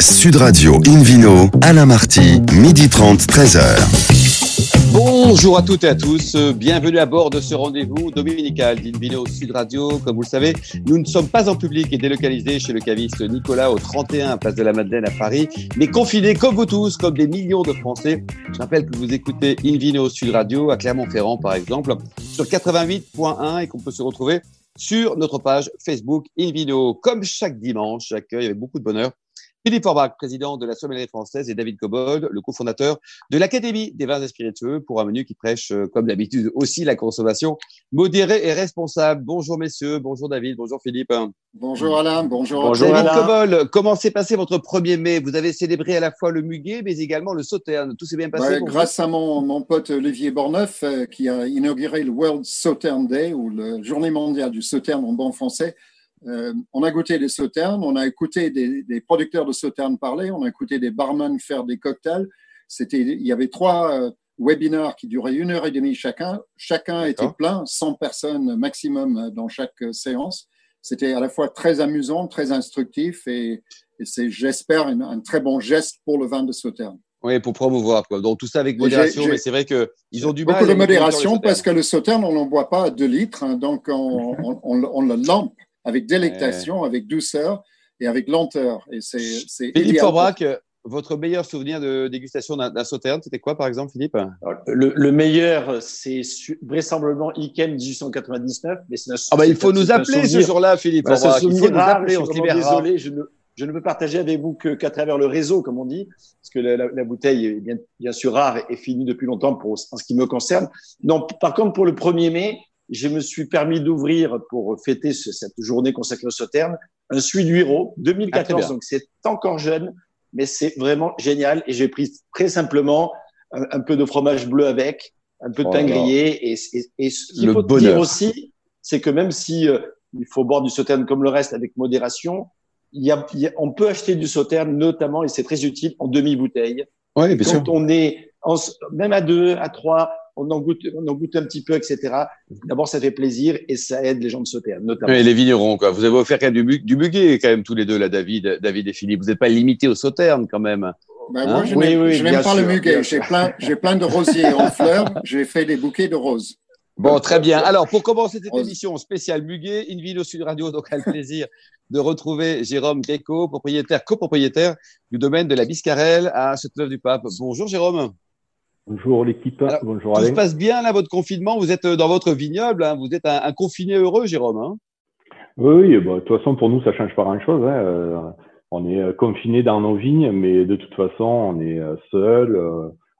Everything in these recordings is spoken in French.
Sud Radio Invino, Alain Marty, midi 30, 13h. Bonjour à toutes et à tous, bienvenue à bord de ce rendez-vous dominical d'Invino Sud Radio. Comme vous le savez, nous ne sommes pas en public et délocalisés chez le caviste Nicolas au 31 Place de la Madeleine à Paris, mais confinés comme vous tous, comme des millions de Français. Je rappelle que vous écoutez Invino Sud Radio à Clermont-Ferrand par exemple, sur 88.1 et qu'on peut se retrouver sur notre page Facebook Invino. Comme chaque dimanche, j'accueille avec beaucoup de bonheur Philippe Forbach, président de la sommellerie française, et David Cobold, le cofondateur de l'Académie des vins et spiritueux, pour un menu qui prêche, euh, comme d'habitude, aussi la consommation modérée et responsable. Bonjour messieurs, bonjour David, bonjour Philippe. Bonjour Alain, bonjour. Bonjour David Cobold, comment s'est passé votre 1er mai? Vous avez célébré à la fois le muguet, mais également le sauterne. Tout s'est bien passé Grâce à mon, mon, pote Olivier Borneuf, euh, qui a inauguré le World Sauterne Day, ou la journée mondiale du sauterne en bon français, euh, on a goûté des sauternes, on a écouté des, producteurs de sauternes parler, on a écouté des barman faire des cocktails. C'était, il y avait trois euh, webinaires qui duraient une heure et demie chacun. Chacun était plein, 100 personnes maximum dans chaque euh, séance. C'était à la fois très amusant, très instructif et, c'est, j'espère, un, très bon geste pour le vin de sauterne. Oui, pour promouvoir. Quoi. Donc tout ça avec modération, mais c'est vrai qu'ils ont du mal. Beaucoup de modération parce que le sauterne, on n'en boit pas à 2 litres, hein, donc on, on, le lampe avec délectation, avec douceur et avec lenteur. Et c'est, Philippe Forbrac, votre meilleur souvenir de dégustation d'un, sauterne, c'était quoi par exemple, Philippe? Le, meilleur, c'est vraisemblablement Iken 1899. Mais ah bah, il faut nous appeler ce jour-là, Philippe. il faut nous appeler, on se désolé, je ne, je ne peux partager avec vous que, qu'à travers le réseau, comme on dit, parce que la, la, bouteille est bien, bien, sûr rare et finie depuis longtemps pour, en ce qui me concerne. Non, par contre, pour le 1er mai, je me suis permis d'ouvrir pour fêter cette journée consacrée au Sauterne un Suiduiro 2014. Ah, donc c'est encore jeune, mais c'est vraiment génial. Et j'ai pris très simplement un, peu de fromage bleu avec, un peu de pain oh grillé. Et, et, et, ce qu'il faut dire aussi, c'est que même si euh, il faut boire du Sauterne comme le reste avec modération, il y a, on peut acheter du Sauterne notamment, et c'est très utile, en demi-bouteille. Oui, bien Quand on est même à deux, à trois, on en goûte, on en goûte un petit peu, etc. D'abord, ça fait plaisir et ça aide les gens de sauter, notamment. Et les vignerons, quoi. Vous avez offert quand même du, du buguet, quand même, tous les deux, là, David, David et Philippe. Vous n'êtes pas limité au sauterne, quand même. Ben, moi, hein je n'aime pas le muguet. J'ai plein, j'ai plein de rosiers en fleurs. J'ai fait des bouquets de roses. Bon, très bien. Alors, pour commencer cette émission spéciale Muguet, Invino Sud Radio, donc a le plaisir de retrouver Jérôme Greco, propriétaire, copropriétaire du domaine de la Biscarelle à Châteauneuf du Pape. Bonjour Jérôme. Bonjour l'équipe. Bonjour Alain. Tout se passe bien là, votre confinement. Vous êtes euh, dans votre vignoble. Hein. Vous êtes un, confiné heureux, Jérôme. Hein oui, bah, de toute façon, pour nous, ça change pas grand-chose. Hein. Euh, on est euh, confiné dans nos vignes, mais de toute façon, on est seul.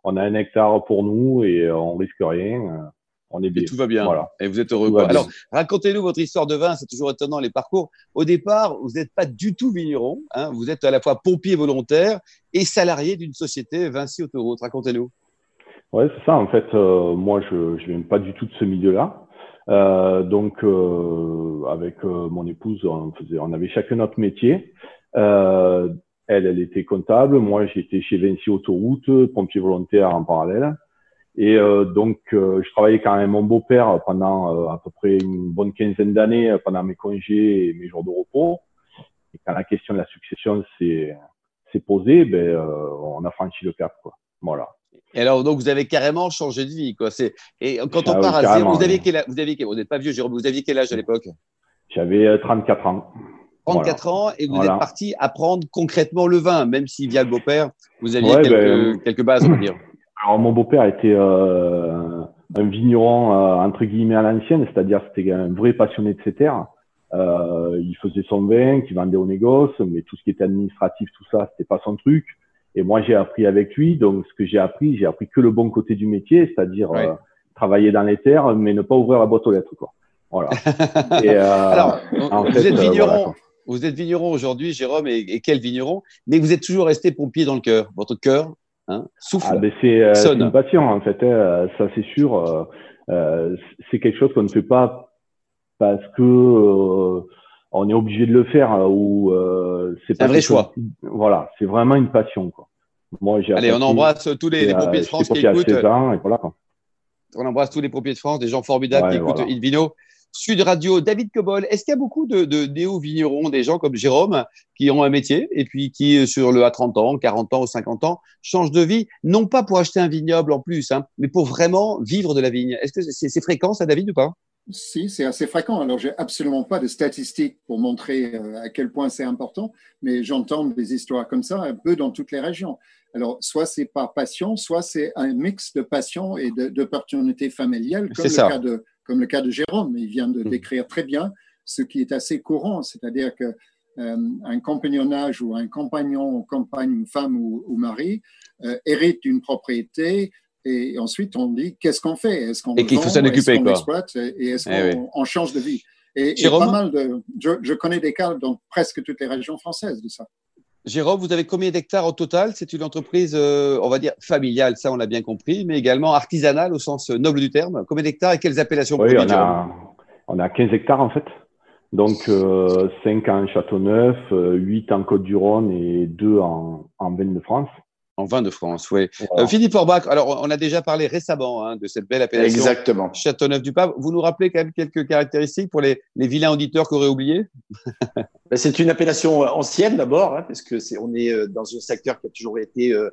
on a un hectare pour nous et on risque rien. On est bien. Et tout va bien. Voilà. Et vous êtes heureux. Alors, racontez-nous votre histoire de vin. C'est toujours étonnant les parcours. Au départ, vous n'êtes pas du tout vigneron. Vous êtes à la fois pompier volontaire et salarié d'une société Vinci Autoroute. Racontez-nous. Ouais, c'est ça. En fait, euh, moi, je ne viens pas du tout de ce milieu-là. Euh, donc, euh, avec euh, mon épouse, on, faisait, on avait chacun notre métier. Euh, elle, elle était comptable. Moi, j'étais chez Vinci Autoroute, pompier volontaire en parallèle. Et donc, je travaillais quand même mon beau-père pendant à peu près une bonne quinzaine d'années, pendant mes congés et mes jours de repos. Et quand la question de la succession s'est posée, ben, on a franchi le cap. Quoi. Voilà. Et alors, donc, vous avez carrément changé de vie, quoi. C'est, et quand on ah part à zéro, vous aviez quel âge, vous aviez, vous n'êtes pas vieux, Jérôme, vous aviez quel âge à l'époque? J'avais 34 euh, ans. 34 ans, et vous êtes parti apprendre concrètement le vin, même si via le beau-père, vous aviez quelques, ben, quelques, bases, on va dire. Alors, mon beau-père était euh, un vigneron, euh, entre guillemets, à l'ancienne, c'est-à-dire c'était un vrai passionné de ses terres. Euh, il faisait son vin, qui vendait au négoce, mais tout ce qui était administratif, tout ça, c'était pas son truc. Et moi, j'ai appris avec lui. Donc, ce que j'ai appris, j'ai appris que le bon côté du métier, c'est-à-dire euh, travailler dans les terres, mais ne pas ouvrir la boîte aux lettres. Quoi. Voilà. et, euh, Alors, vous, êtes euh, vigneron, vous êtes vigneron aujourd'hui, Jérôme, et, quel vigneron? Mais vous êtes toujours resté pompier dans le cœur. Votre cœur hein, souffle. Ah, ben c'est une passion, en fait. Hein, ça, c'est sûr. c'est quelque chose qu'on ne fait pas parce que on est obligé de le faire euh, ou euh, c'est pas un vrai choix. Voilà, c'est vraiment une passion quoi. Moi, j'ai Allez, on embrasse tous les, les pompiers de France qui écoutent. et voilà, On embrasse tous les pompiers de France, des gens formidables qui écoutent Invino Sud Radio, David Cobol. Est-ce qu'il y a beaucoup de, de néo-vignerons, des gens comme Jérôme, qui ont un métier et puis qui, sur le à 30 ans, 40 ans ou 50 ans, changent de vie, non pas pour acheter un vignoble en plus, hein, mais pour vraiment vivre de la vigne? Est-ce que c'est fréquent ça, David, ou pas? Si, c'est assez fréquent. Alors, j'ai absolument pas de statistiques pour montrer euh, à quel point c'est important, mais j'entends des histoires comme ça un peu dans toutes les régions. Alors, soit c'est par passion, soit c'est un mix de passion et d'opportunités familiales, comme le, cas de, comme le cas de Jérôme. Il vient de mmh. décrire très bien ce qui est assez courant, c'est-à-dire que euh, un compagnonnage ou un compagnon, compagne, une femme ou, mari euh, hérite d'une propriété, et ensuite, on dit qu'est-ce qu'on fait? Est-ce qu'on et qu'il faut s'en occuper exploite? Et est-ce eh qu'on change de vie? Et, pas mal de, je, connais des cas dans presque toutes les régions françaises de ça. Jérôme, vous avez combien d'hectares au total? C'est une entreprise, euh, on va dire, familiale, ça on l'a bien compris, mais également artisanale au sens noble du terme. Combien d'hectares et quelles appellations Oui, on a, on a 15 hectares en fait. Donc euh, 5 en Châteauneuf, 8 en Côte-du-Rhône et 2 en, en de France. En vin de France, oui. Euh, Philippe Orbach, alors on a déjà parlé récemment hein, de cette belle appellation. Exactement. Châteauneuf-du-Pape. Vous nous rappelez quand même quelques caractéristiques pour les, les vilains auditeurs qui auraient oublié ben, C'est une appellation euh, ancienne d'abord, hein, parce que c'est on est euh, dans un secteur qui a toujours été euh,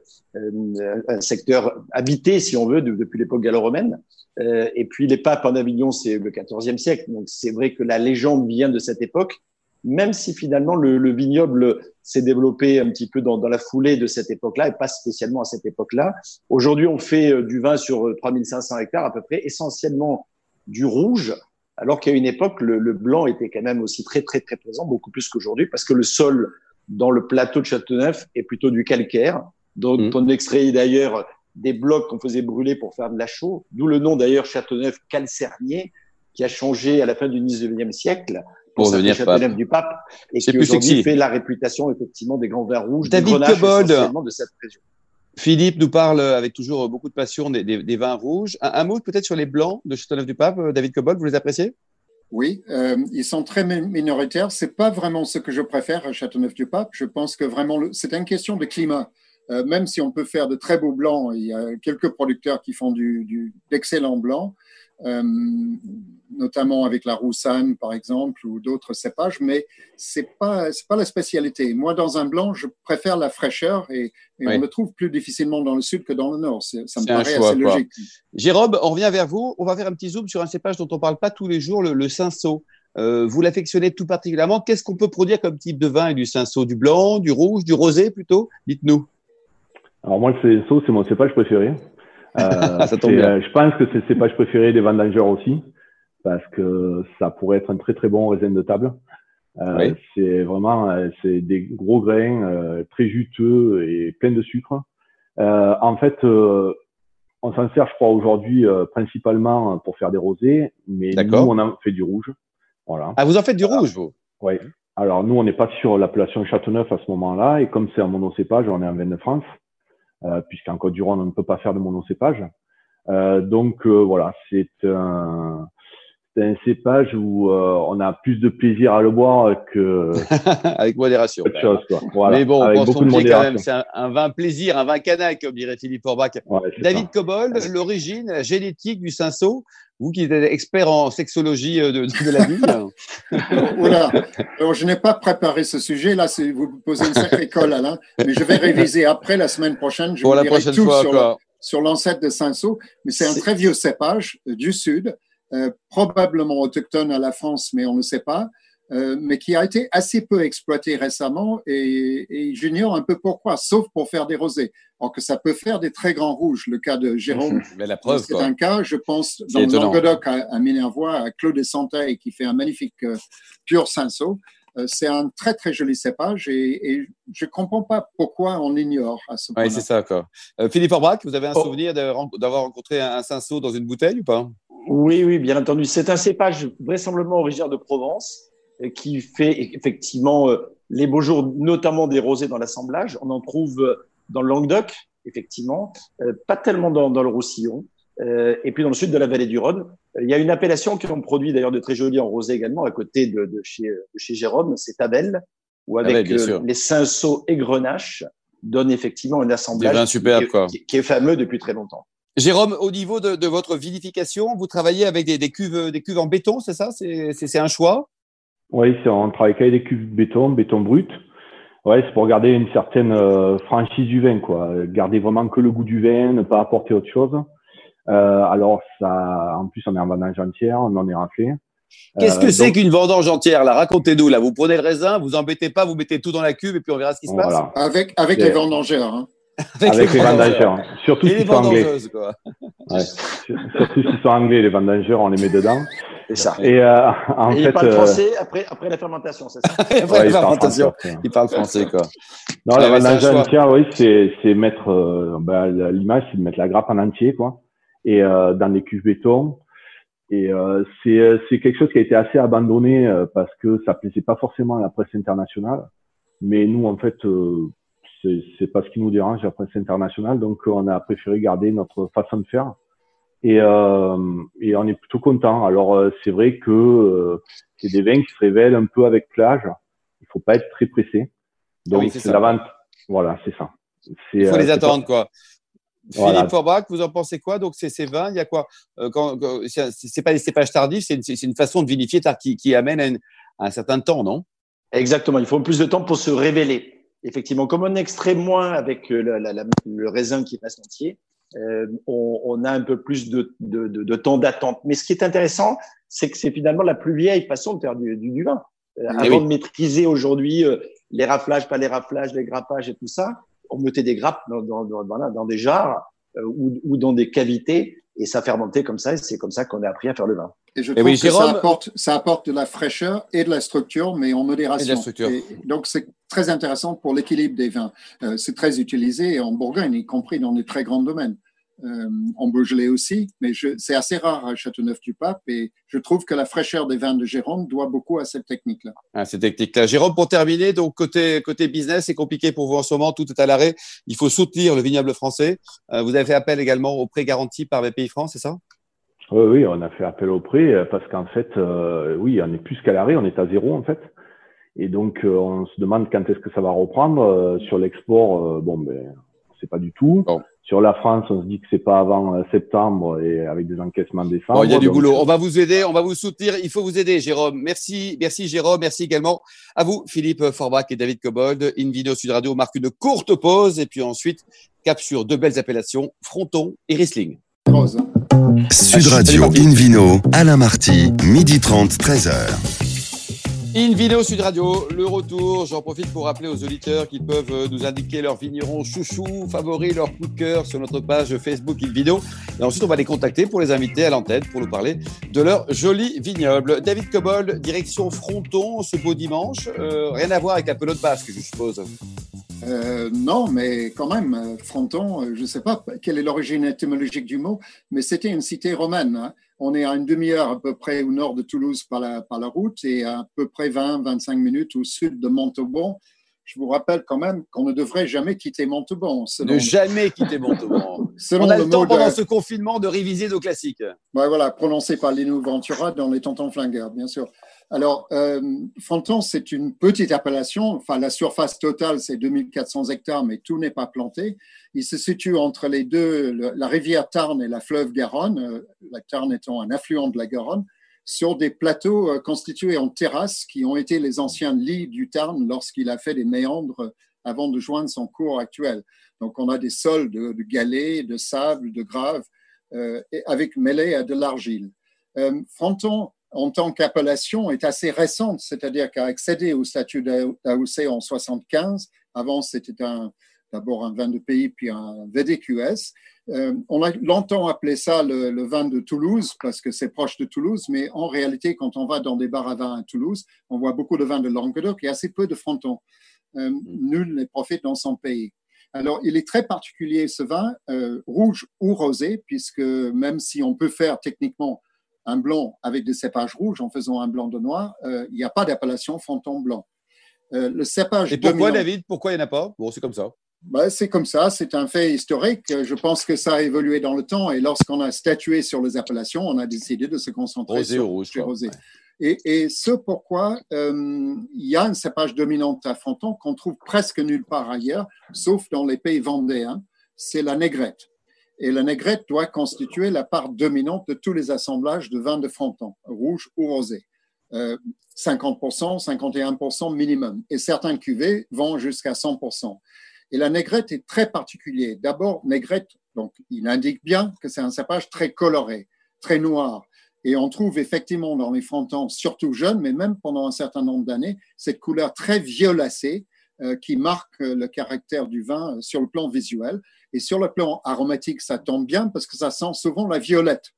un secteur habité, si on veut, depuis l'époque gallo-romaine. Euh, et puis les papes en Avignon, c'est le XIVe siècle. Donc c'est vrai que la légende vient de cette époque même si finalement le, le vignoble s'est développé un petit peu dans, dans, la foulée de cette époque-là et pas spécialement à cette époque-là. Aujourd'hui, on fait euh, du vin sur 3500 euh, hectares à peu près, essentiellement du rouge, alors qu'à une époque, le, le, blanc était quand même aussi très, très, très présent, beaucoup plus qu'aujourd'hui, parce que le sol dans le plateau de Châteauneuf est plutôt du calcaire, dont mmh. on extrait d'ailleurs des blocs qu'on faisait brûler pour faire de la chaux, d'où le nom d'ailleurs Châteauneuf calcernier, qui a changé à la fin du 19e siècle pour devenir pape. du pape et qui aujourd'hui fait la réputation effectivement des grands vins rouges, David Cobold, de cette région. Philippe nous parle avec toujours beaucoup de passion des, des, des vins rouges. Un, mot peut-être sur les blancs de Châteauneuf-du-Pape. David Cobold, vous les appréciez? Oui, euh, ils sont très minoritaires. C'est pas vraiment ce que je préfère à Châteauneuf-du-Pape. Je pense que vraiment, c'est une question de climat. Euh, même si on peut faire de très beaux blancs, il y a quelques producteurs qui font du, du d'excellents blancs. Euh, notamment avec la roussanne, par exemple, ou d'autres cépages, mais c'est pas c'est pas la spécialité. Moi, dans un blanc, je préfère la fraîcheur et, on le trouve plus difficilement dans le sud que dans le nord. Ça me paraît assez logique. Jérôme, on revient vers vous. On va faire un petit zoom sur un cépage dont on parle pas tous les jours, le, le cinsault. Euh, vous l'affectionnez tout particulièrement. Qu'est-ce qu'on peut produire comme type de vin et du cinsault Du blanc, du rouge, du rosé plutôt? Dites-nous. Alors moi, le cinsault, c'est mon cépage préféré. Euh, ça tombe bien. Euh, je pense que c'est le cépage préféré des vendangeurs aussi parce que ça pourrait être un très très bon raisin de table. Euh, C'est vraiment c'est des gros grains euh, très juteux et plein de sucre. Euh, en fait, on s'en sert, je crois, aujourd'hui principalement pour faire des rosés, mais nous on en fait du rouge. Voilà. Ah, vous en faites du rouge, vous? Oui. Alors nous, on n'est pas sur l'appellation Châteauneuf à ce moment-là, et comme c'est un monocépage, on est en Veine de France, puisqu'en Côte-du-Rhône, on ne peut pas faire de monocépage. Euh, donc voilà, c'est un c'est un cépage où euh, on a plus de plaisir à le boire que avec modération. Chose, Voilà, Mais bon, on beaucoup quand même, c'est un, vin plaisir, un vin canac, comme dirait Philippe Orbach. David Cobol, l'origine, la génétique du cinceau, vous qui êtes expert en sexologie euh, de, de la vie. voilà. Alors, je n'ai pas préparé ce sujet. Là, vous me posez une sacrée colle, Alain. Mais je vais réviser après la semaine prochaine. Je Pour la prochaine tout fois, sur, l'ancêtre de cinceau. Mais c'est un très vieux cépage euh, du sud euh, probablement autochtone à la France, mais on ne sait pas, euh, mais qui a été assez peu exploité récemment et, et j'ignore un peu pourquoi, sauf pour faire des rosés. Alors que ça peut faire des très grands rouges. Le cas de Jérôme, c'est un cas, je pense, dans le Languedoc à, à, Minervois, à Claude de qui fait un magnifique euh, pur cinceau. Euh, c'est un très très joli cépage et, et je comprends pas pourquoi on ignore à ce point. Oui, c'est ça. Quoi. Philippe Orbach, vous avez un oh. souvenir d'avoir rencontré un, un cinceau dans une bouteille ou pas? Oui, oui, bien entendu. C'est un cépage vraisemblablement originaire de Provence euh, qui fait effectivement euh, les beaux jours, notamment des rosés dans l'assemblage. On en trouve euh, dans le Languedoc, effectivement, pas tellement dans, le Roussillon. et puis dans le sud de la vallée du Rhône, il y a une appellation qui ont produit d'ailleurs de très jolis en rosé également à côté de, chez, chez Jérôme, c'est Tabel, où avec les cinceaux et grenaches donne effectivement un assemblage superbe, qui, qui, est fameux depuis très longtemps. Jérôme, au niveau de, votre vinification, vous travaillez avec des, cuves, des cuves en béton, c'est ça? C'est un choix? Oui, on travaille avec des cuves béton, béton brut. Ouais, c'est pour garder une certaine euh, franchise du vin, quoi. Garder vraiment que le goût du vin, ne pas apporter autre chose. Euh, alors, ça, en plus, on est en vendange entière, on en est raflé. Qu'est-ce que euh, c'est qu'une vendange entière? Là Racontez-nous là. Vous prenez le raisin, vous embêtez pas, vous mettez tout dans la cuve et puis on verra ce qui se passe. Avec avec les vendangeurs. Hein. Avec, les, vendangeurs. Surtout s'ils sont anglais. Quoi. Ouais. Surtout s'ils sont anglais, les vendangeurs, on les met dedans. C'est ça. Et, euh, en fait, ils parlent français après, après la fermentation, c'est ça Après la fermentation, ils parlent français, quoi. Non, la vendangeur entière, oui, c'est mettre, euh, bah, l'image, c'est de mettre la grappe en entier, quoi. Et euh, dans des cuves béton, et euh, euh, c'est quelque chose qui a été assez abandonné euh, parce que ça plaisait pas forcément à la presse internationale. Mais nous, en fait, euh, c'est pas ce qui nous dérange la presse internationale, donc on a préféré garder notre façon de faire. Et, et on est plutôt content. Alors c'est vrai que c'est des vins qui se révèlent un peu avec l'âge. Il faut pas être très pressé. Donc c'est la vente. Voilà, c'est ça. Il faut les attendre, quoi. Philippe Forbach, vous en pensez quoi? Donc, c'est ces vins, il y a quoi? Euh, C'est pas des cépages tardifs, c'est une, une, façon de vinifier qui, qui amène un, certain temps, non? Exactement, il faut plus de temps pour se révéler. Effectivement, comme on extrait moins avec euh, le raisin qui passe entier, euh, on, on, a un peu plus de, de, de, de temps d'attente. Mais ce qui est intéressant, c'est que c'est finalement la plus vieille façon de faire du, du, vin. Euh, eh avant de maîtriser aujourd'hui les raflages, pas les raflages, les grappages et tout ça, on mettait des grappes dans, dans, dans, dans des jarres ou, ou, dans des cavités et ça fermentait comme ça. Et c'est comme ça qu'on a appris à faire le vin. Et je trouve que ça, apporte, ça apporte de la fraîcheur et de la structure, mais en modération. Et donc, c'est très intéressant pour l'équilibre des vins. Euh, c'est très utilisé en Bourgogne, y compris dans des très grands domaines euh, en Beaujolais aussi, mais c'est assez rare à Châteauneuf-du-Pape et je trouve que la fraîcheur des vins de Jérôme doit beaucoup à cette technique-là. À cette technique-là. Jérôme, pour terminer, donc côté, côté business, c'est compliqué pour vous en ce moment, tout est à l'arrêt. Il faut soutenir le vignoble français. Euh, vous avez fait appel également au prêt garanti par BPI France, c'est ça? Oui, oui, on a fait appel au prêt euh, parce qu'en fait, euh, oui, on est plus qu'à l'arrêt, on est à zéro en fait. Et donc, on se demande quand est-ce que ça va reprendre. sur l'export, bon, ben, c'est pas du tout. Sur la France, on se dit que c'est pas avant euh, septembre et avec des encaissements décembre. il y a du boulot. On va vous aider, on va vous soutenir. Il faut vous aider, Jérôme. Merci, merci Jérôme. Merci également à vous, Philippe Forbach et David Cobold. Invino Sud Radio marque une courte pause et puis ensuite cap sur deux belles appellations, Fronton et Riesling. Sud Radio Invino, Alain Marty, midi 30, 13h. In vidéo Sud Radio, le retour. J'en profite pour rappeler aux auditeurs qu'ils peuvent euh, nous indiquer leurs vignerons chouchous, favoris, leur coup de cœur sur notre page Facebook In Vidéo. Et ensuite, on va les contacter pour les inviter à l'antenne pour nous parler de leur joli vignoble. David Cobold, direction Fronton ce beau dimanche. Euh, rien à voir avec la pelote basque, je suppose. Euh, non, mais quand même, Fronton, je ne sais pas quelle est l'origine étymologique du mot, mais c'était une cité romaine. Hein. On est à une demi-heure à peu près au nord de Toulouse par la, par la route et à, peu près 20-25 minutes au sud de Montauban. Je vous rappelle quand même qu'on ne devrait jamais quitter Montauban. Ne jamais quitter Montauban. On a le, temps pendant ce confinement de réviser nos classiques. Ouais, voilà, prononcé par Lino Ventura dans Les Tontons Flingueurs, bien sûr. Alors, euh, Fronton, c'est une petite appellation. Enfin, la surface totale, c'est 2400 hectares, mais tout n'est pas planté. Il se situe entre les deux, la rivière Tarn et la fleuve Garonne, euh, la Tarn étant un affluent de la Garonne, sur des plateaux euh, constitués en terrasses qui ont été les anciens lits du Tarn lorsqu'il a fait des méandres avant de joindre son cours actuel. Donc, on a des sols de, galets, de sable, de grave, euh, avec mêlé à de l'argile. Fronton en tant qu'appellation est assez récente, c'est-à-dire qu'a accédé au statut d'AOC en 75. Avant, c'était d'abord un vin de pays, puis un VDQS. Euh, on a longtemps appelé ça le, vin de Toulouse parce que c'est proche de Toulouse, mais en réalité, quand on va dans des bars à vin à Toulouse, on voit beaucoup de vins de Languedoc et assez peu de fronton. Euh, nul n'est profite dans son pays. Alors, il est très particulier ce vin, euh, rouge ou rosé, puisque même si on peut faire techniquement un blanc avec des cépages rouges en faisant un blanc de noir, euh, il n'y a pas d'appellation fronton blanc. Euh, le cépage Et pourquoi, David Pourquoi il n'y en a pas? Bon, c'est comme ça. Ben, c'est comme ça, c'est un fait historique. Je pense que ça a évolué dans le temps et lorsqu'on a statué sur les appellations, on a décidé de se concentrer sur, rouge, rosé. Et, et, ce pourquoi euh, il y a un cépage dominant à Fronton qu'on trouve presque nulle part ailleurs, sauf dans les pays vendéens, c'est la négrette. Et la négrette doit constituer la part dominante de tous les assemblages de vin de Fronton, rouge ou rosé. 50%, 51% minimum. Et certains cuvées vont jusqu'à 100%. Et la négrette est très particulière. D'abord, négrette, donc il indique bien que c'est un cépage très coloré, très noir. Et on trouve effectivement dans les frontons, surtout jeunes, mais même pendant un certain nombre d'années, cette couleur très violacée euh, qui marque le caractère du vin euh, sur le plan visuel. Et sur le plan aromatique, ça tombe bien parce que ça sent souvent la violette.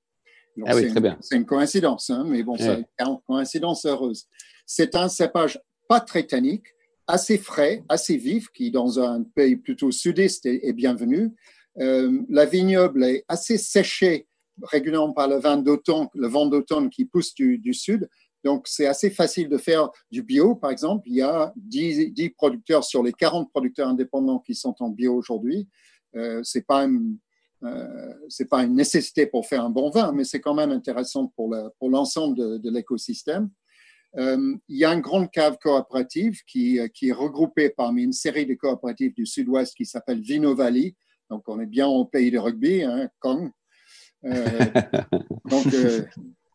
ah oui, très bien. C'est une coïncidence, hein, mais bon, c'est une coïncidence heureuse. C'est un cépage pas très tannique, assez frais, assez vif, qui dans un pays plutôt sud-est est, bienvenu. Euh, la vignoble est assez séchée régulièrement par le vent d'automne, le vent d'automne qui pousse du, sud. Donc, c'est assez facile de faire du bio, par exemple. Il y a 10, 10, producteurs sur les 40 producteurs indépendants qui sont en bio aujourd'hui. Euh, c'est pas euh, c'est pas une nécessité pour faire un bon vin, mais c'est quand même intéressant pour l'ensemble pour de, de l'écosystème. Euh, il y a une grande cave coopérative qui, qui, est regroupée parmi une série de coopératives du sud-ouest qui s'appelle Vino Valley. Donc, on est bien au pays de rugby, hein, Kong. Euh, donc, euh,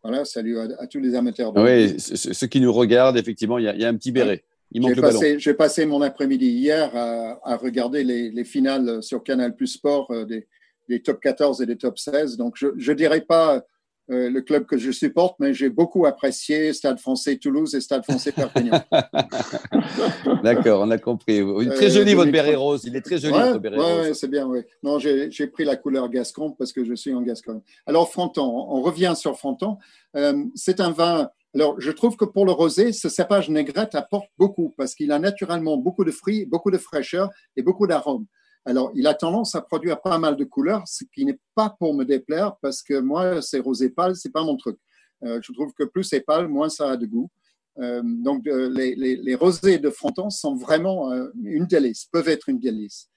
voilà, salut à, tous les amateurs. De oui, ceux qui nous regardent, effectivement, il y a, un petit béret. Il manque j'ai, passé, mon après-midi hier à, regarder les, les, finales sur Canal Plus Sport des, des, top 14 et des top 16. Donc, je ne dirais pas euh, le club que je supporte, mais j'ai beaucoup apprécié Stade français Toulouse et Stade français Perpignan. D'accord, on a compris. Très euh, joli votre béret rose. Il est très joli votre béret rose. Oui, c'est bien. Oui. Non, j'ai pris la couleur Gascon parce que je suis en Gascogne. Alors Fronton, on revient sur Fronton. Euh, c'est un vin. Alors, je trouve que pour le rosé, ce cépage négrette apporte beaucoup parce qu'il a naturellement beaucoup de fruits, beaucoup de fraîcheur et beaucoup d'arômes. Alors, il a tendance à produire pas mal de couleurs, ce qui n'est pas pour me déplaire parce que moi, c'est rosé pâle, c'est pas mon truc. Euh, je trouve que plus c'est pâle, moins ça a de goût. Euh, donc, euh, les, rosés de Fronton sont vraiment une délice, peuvent être une délice.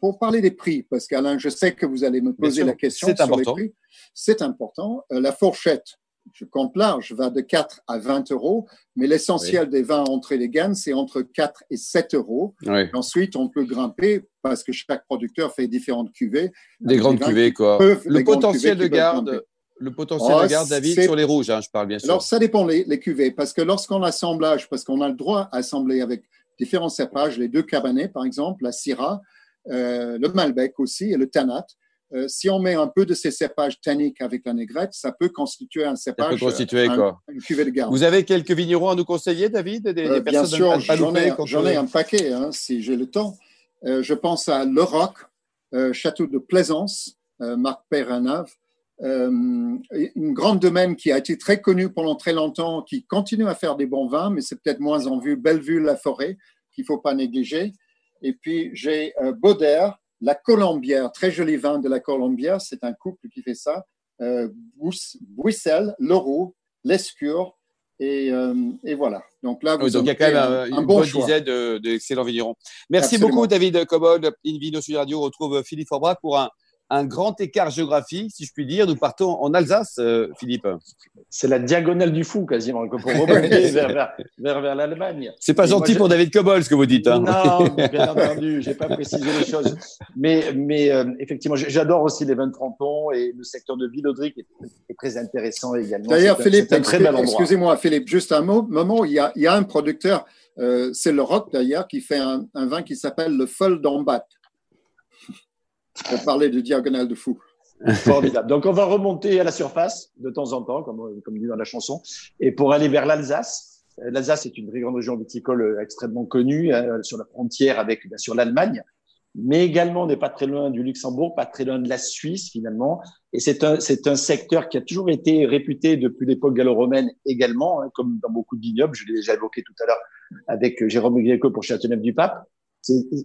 pour parler des prix, parce qu'Alain, je sais que vous allez me poser la question sur important. les prix. C'est important. la fourchette, je compte large, va de 4 à 20 euros, mais l'essentiel des vins entrée les gammes, c'est entre 4 et 7 euros. Ensuite, on peut grimper parce que chaque producteur fait différentes cuvées. Des grandes cuvées, quoi. Le potentiel de garde, le potentiel de garde, David, sur les rouges, hein, je parle bien sûr. Alors, ça dépend les, les cuvées, parce que lorsqu'on assemblage, parce qu'on a le droit d'assembler avec différents cépages, les deux cabernets, par exemple, la Syrah, euh, le Malbec aussi et le Tanat, euh, si on met un peu de ces cépages tanniques avec la négrette, ça peut constituer un cépage, ça peut constituer, quoi. une cuvée de garde. Vous avez quelques vignerons à nous conseiller, David des, euh, Bien sûr, j'en ai, un paquet, hein, si j'ai le temps. Euh, je pense à Le Roc, Château de Plaisance, Marc Perranave, une grande domaine qui a été très connue pendant très longtemps, qui continue à faire des bons vins, mais c'est peut-être moins en vue, Bellevue-la-Forêt, qu'il ne faut pas négliger. Et puis j'ai Bauder, la Colombière, très joli vin de la Colombière, c'est un couple qui fait ça. Euh, Bruxelles, Leroux, Lescure, et, euh, et, voilà. Donc là, vous donc il y a quand même un, une bonne dizaine d'excellents vignerons. Merci beaucoup, David Cobold. Invino sur Radio retrouve Philippe Forbrat pour un, un grand écart géographique, si je puis dire. Nous partons en Alsace, euh, Philippe. C'est la diagonale du fou, quasiment, pour remonter vers, vers, vers, l'Allemagne. C'est pas gentil pour David Cobol, ce que vous dites. Hein. Non, bien entendu, j'ai pas précisé les choses. Mais, mais euh, effectivement, j'adore aussi les vins de Fronton et le secteur de Villodric est, est très intéressant également. D'ailleurs, Philippe, excusez-moi, Philippe, juste un mot, moment, il y a, il y a un producteur, euh, c'est le Roc d'ailleurs, qui fait un, un vin qui s'appelle le Fol d'Ambat pour parler de diagonale de fou. Formidable. Donc, on va remonter à la surface de temps en temps, comme, comme dit dans la chanson, et pour aller vers l'Alsace. Euh, L'Alsace est une très grande région viticole euh, extrêmement connue euh, sur la frontière avec bien sûr l'Allemagne, mais également on n'est pas très loin du Luxembourg, pas très loin de la Suisse finalement. Et c'est un c'est un secteur qui a toujours été réputé depuis l'époque gallo-romaine également, hein, comme dans beaucoup de vignobles. Je l'ai déjà évoqué tout à l'heure avec Jérôme Gréco pour Châteauneuf du Pape.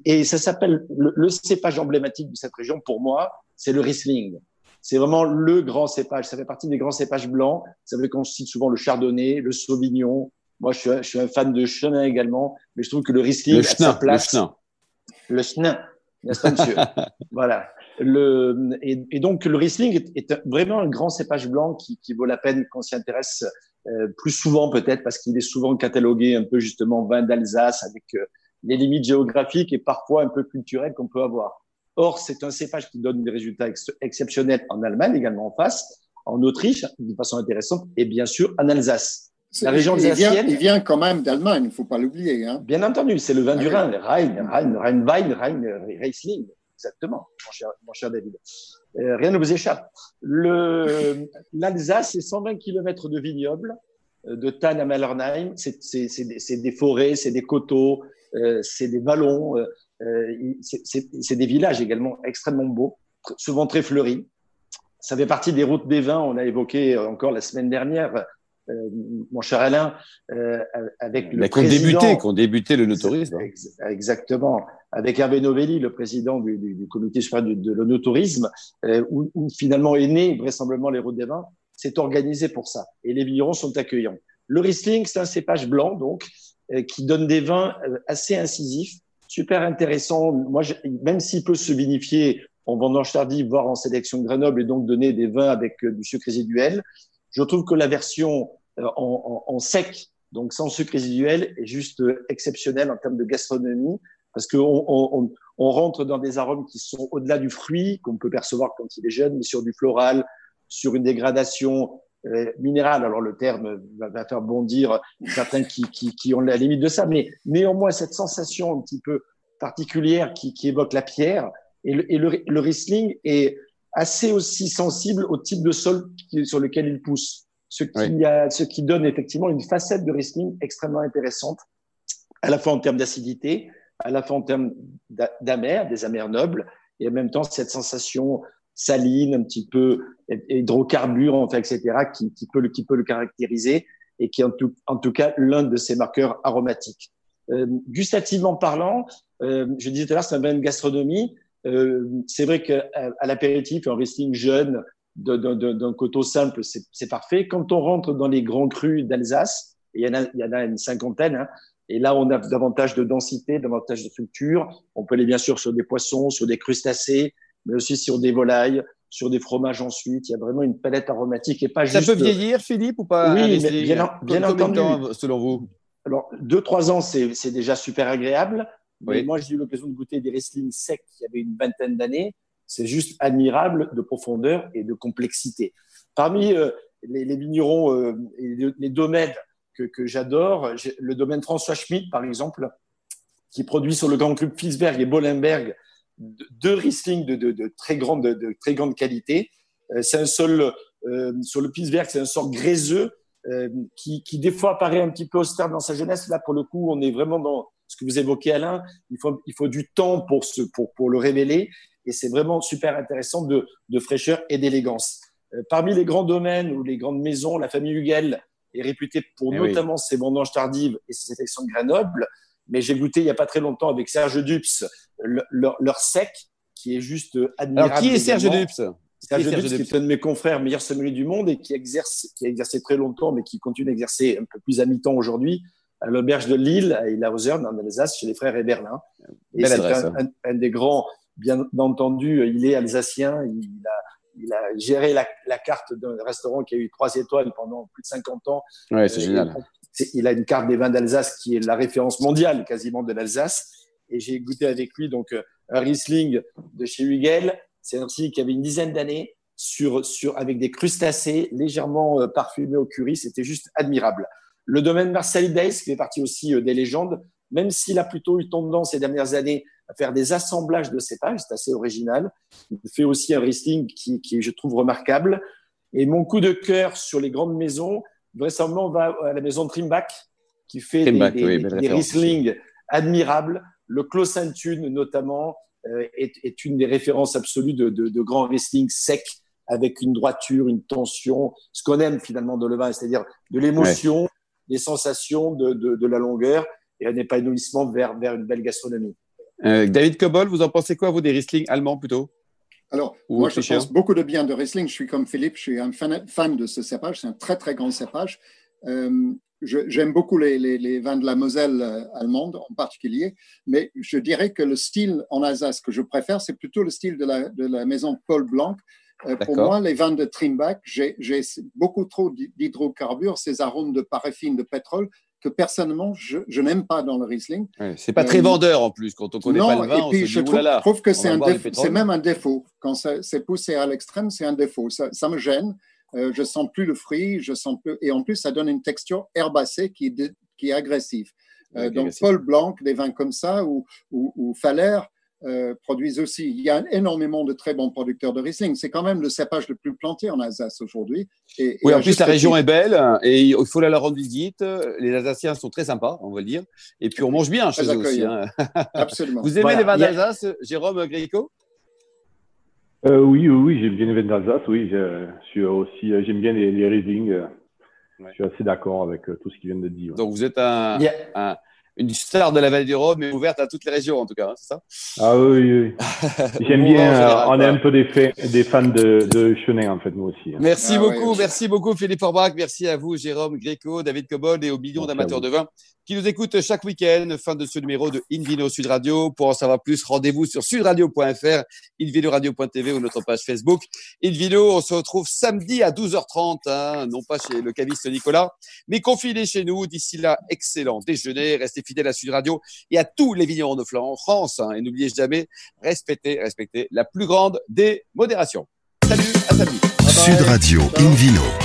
Et ça s'appelle le, cépage emblématique de cette région pour moi, c'est le Riesling. C'est vraiment le grand cépage. Ça fait partie des grands cépages blancs. Ça veut qu'on cite souvent le Chardonnay, le Sauvignon. Moi, je suis, un, je suis un fan de Chenin également, mais je trouve que le Riesling le a sa place. Le Chenin. Le Chenin, n'est-ce pas, monsieur Voilà. Le, et, et, donc, le Riesling est, est, vraiment un grand cépage blanc qui, qui vaut la peine qu'on s'y intéresse euh, plus souvent peut-être parce qu'il est souvent catalogué un peu justement vin d'Alsace avec euh, les limites géographiques et parfois un peu culturelles qu'on peut avoir. Or, c'est un cépage qui donne des résultats exceptionnels en Allemagne, également en face, en Autriche, de façon intéressante, et bien sûr en Alsace. La région alsacienne. Il vient, quand même d'Allemagne, il ne faut pas l'oublier. Hein. Bien entendu, c'est le vin du ah Rhin, Rhein, Rhein, Rheinwein, Rhein, Riesling. Exactement, mon cher, David. Euh, rien ne vous échappe. L'Alsace, c'est 120 km de vignobles, euh, de Tann à Malernheim. C'est des forêts, c'est des coteaux, euh, c'est des vallons, c'est des villages également extrêmement beaux, souvent très fleuris. Ça fait partie des routes des vins. On a évoqué encore la semaine dernière euh, mon cher Alain, euh, avec le qu'on débutait, qu'on débutait le notourisme. Exactement. Avec Hervé Novelli, le président du, du, comité supérieur de, de l'onotourisme, euh, où, où, finalement est né vraisemblablement les routes des vins, c'est organisé pour ça. Et les vignerons sont accueillants. Le Riesling, c'est un cépage blanc, donc, euh, qui donne des vins euh, assez incisifs, super intéressants. Moi, même s'il peut se vinifier en vendange tardive, voire en sélection de Grenoble, et donc donner des vins avec du sucre résiduel, je trouve que la version euh, en, sec, donc sans sucre résiduel, est juste euh, exceptionnelle en termes de gastronomie parce qu'on on, on, rentre dans des arômes qui sont au-delà du fruit qu'on peut percevoir quand il est jeune, mais sur du floral, sur une dégradation euh, minérale. Alors le terme va, faire bondir certains qui, qui, qui, ont la limite de ça, mais néanmoins cette sensation un petit peu particulière qui, qui évoque la pierre et le, et le, le Riesling est assez aussi sensible au type de sol sur lequel il pousse. Ce qui, a, ce qui donne effectivement une facette de Riesling extrêmement intéressante, à la fois en termes d'acidité, à la fois en termes d'amer, des amers nobles, et en même temps cette sensation saline, un petit peu hydrocarbure, enfin, etc., qui, peut le, caractériser et qui est en tout, cas l'un de ses marqueurs aromatiques. Euh, gustativement parlant, euh, je disais tout à l'heure, c'est un vin de gastronomie. Euh, c'est vrai qu'à à, l'apéritif, un Riesling jeune d'un coteau simple, c'est parfait. Quand on rentre dans les grands crus d'Alsace, il y, en a, il y en a une cinquantaine, hein, et là on a davantage de densité, davantage de structure. On peut aller bien sûr sur des poissons, sur des crustacés, mais aussi sur des volailles, sur des fromages ensuite. Il y a vraiment une palette aromatique et pas Ça juste. Ça peut vieillir, Philippe, ou pas? Oui, mais bien, bien entendu. selon vous Alors, deux, trois ans, c'est déjà super agréable. Moi, j'ai eu l'occasion de goûter des Riesling secs il y avait une vingtaine d'années. C'est juste admirable de profondeur et de complexité. Parmi euh, les, les, vignerons euh, et les, domaines que, que j'adore, le domaine François Schmitt, par exemple, qui produit sur le Grand Club Fitzberg et Bollenberg deux Riesling de, de, de, très grande, de, très grande qualité. Euh, c'est un sol, euh, sur le Fitzberg, c'est un sort gréseux euh, qui, qui, des fois apparaît un petit peu austère dans sa jeunesse. Là, pour le coup, on est vraiment dans ce que vous évoquez, Alain. Il faut, il faut du temps pour, ce, pour, pour le révéler. Et c'est vraiment super intéressant de, de fraîcheur et d'élégance. Euh, parmi les grands domaines ou les grandes maisons, la famille Hugel est réputée pour eh notamment ses vendanges tardives et ses sélections de Grenoble. Mais j'ai goûté il n'y a pas très longtemps avec Serge Dups leur, leur sec, qui est juste admirable. Alors, qui est Serge Dups Serge Dups, qui est un de mes confrères meilleurs sommeliers du monde et qui exerce, qui a exercé très longtemps, mais qui continue d'exercer un peu plus à mi-temps aujourd'hui à l'auberge de Lille, à Ilhausen, en Alsace, chez les frères Eberlin. Et c'est un, un, un, des grands, bien entendu, il est alsacien, il a, il a géré la, la carte d'un restaurant qui a eu trois étoiles pendant plus de 50 ans. Ouais, c'est génial. Il a une carte des vins d'Alsace qui est la référence mondiale quasiment de l'Alsace. Et j'ai goûté avec lui donc un Riesling de chez Hugel. C'est un Riesling qui avait une dizaine d'années sur, sur, avec des crustacés légèrement euh, parfumés au curry. C'était juste admirable. Le domaine Days, qui fait partie aussi euh, des légendes, même s'il a plutôt eu tendance ces dernières années à faire des assemblages de cépages, c'est assez original. Il fait aussi un Riesling qui, qui, je trouve, remarquable. Et mon coup de cœur sur les grandes maisons, vraisemblablement, va à la maison de Trimbach, qui fait des, des, des Riesling admirables. Le Clos Saint-Thune, notamment, euh, est, est, une des références absolues de, de, de grands Riesling secs avec une droiture, une tension, ce qu'on aime finalement de le vin, c'est-à-dire de l'émotion, ouais. des sensations, de, de, de, la longueur et un épanouissement vers, vers une belle gastronomie. Euh, David Cobol, vous en pensez quoi, vous, des Riesling allemands plutôt? Alors, Ou moi, je pense beaucoup de bien de Riesling. Je suis comme Philippe, je suis un fan, fan de ce cépage. C'est un très, très grand cépage. Euh, J'aime beaucoup les, les, les, vins de la Moselle euh, allemande en particulier, mais je dirais que le style en Alsace que je préfère, c'est plutôt le style de la, de la maison Paul Blanc. Euh, pour moi, les vins de Trimbach, j'ai beaucoup trop d'hydrocarbures, ces arômes de paraffine, de pétrole, que personnellement, je, je n'aime pas dans le Riesling. Ouais, c'est pas très vendeur en plus. Quand on connaît non, pas le vin, et puis on se je dit, trouve, que c'est un c'est même un défaut. Quand c'est poussé à l'extrême, c'est un défaut. Ça, ça me gêne. Euh, je sens plus le fruit, je sens plus, et en plus, ça donne une texture herbacée qui est, dé- qui est agressive. Euh, donc. Paul Blanc, des vins comme ça, ou, ou, ou Faller, euh, produisent aussi. Il y a énormément de très bons producteurs de Riesling. C'est quand même le cépage le plus planté en Alsace aujourd'hui. Et, Oui, et en plus, la région est belle et il faut la rendre visite. Les Alsaciens sont très sympas, on va le dire. Et puis, on mange bien chez eux aussi. hein. Absolument. Vous aimez Voilà, les vins d'Alsace, Jérôme Gréco Euh, oui, oui, oui, j'aime bien les vins d'Alsace, oui. Je, je suis aussi, euh, j'aime bien les, les Riesling. Ouais. Je suis assez d'accord avec tout ce qui vient de dire. Donc, vous êtes un- une star de la vallée du Rhône, mais ouverte à toutes les régions, en tout cas, hein, c'est ça Ah oui, oui, oui. J'aime bien, euh, général, on est un peu des, fa- des fans de, de Chenin, en fait, nous aussi. hein. Merci Ah beaucoup, ouais. merci beaucoup Philippe Orbach, merci à vous Jérôme Gréco, David Cobol et aux millions d'amateurs de vin qui nous écoutent chaque week-end. Fin de ce numéro de Invino Sud Radio. Pour en savoir plus, rendez-vous sur sudradio.fr, invinoradio.tv ou notre page Facebook. Invino, on se retrouve samedi à 12h30, hein, non pas chez le caviste Nicolas, mais confiné chez nous. D'ici là, excellent déjeuner, restez fidèles à Sud Radio et à tous les vignerons de France. hein. et n'oubliez jamais, respectez, respectez la plus grande des modérations. Salut, à samedi. Sud Radio. Invino.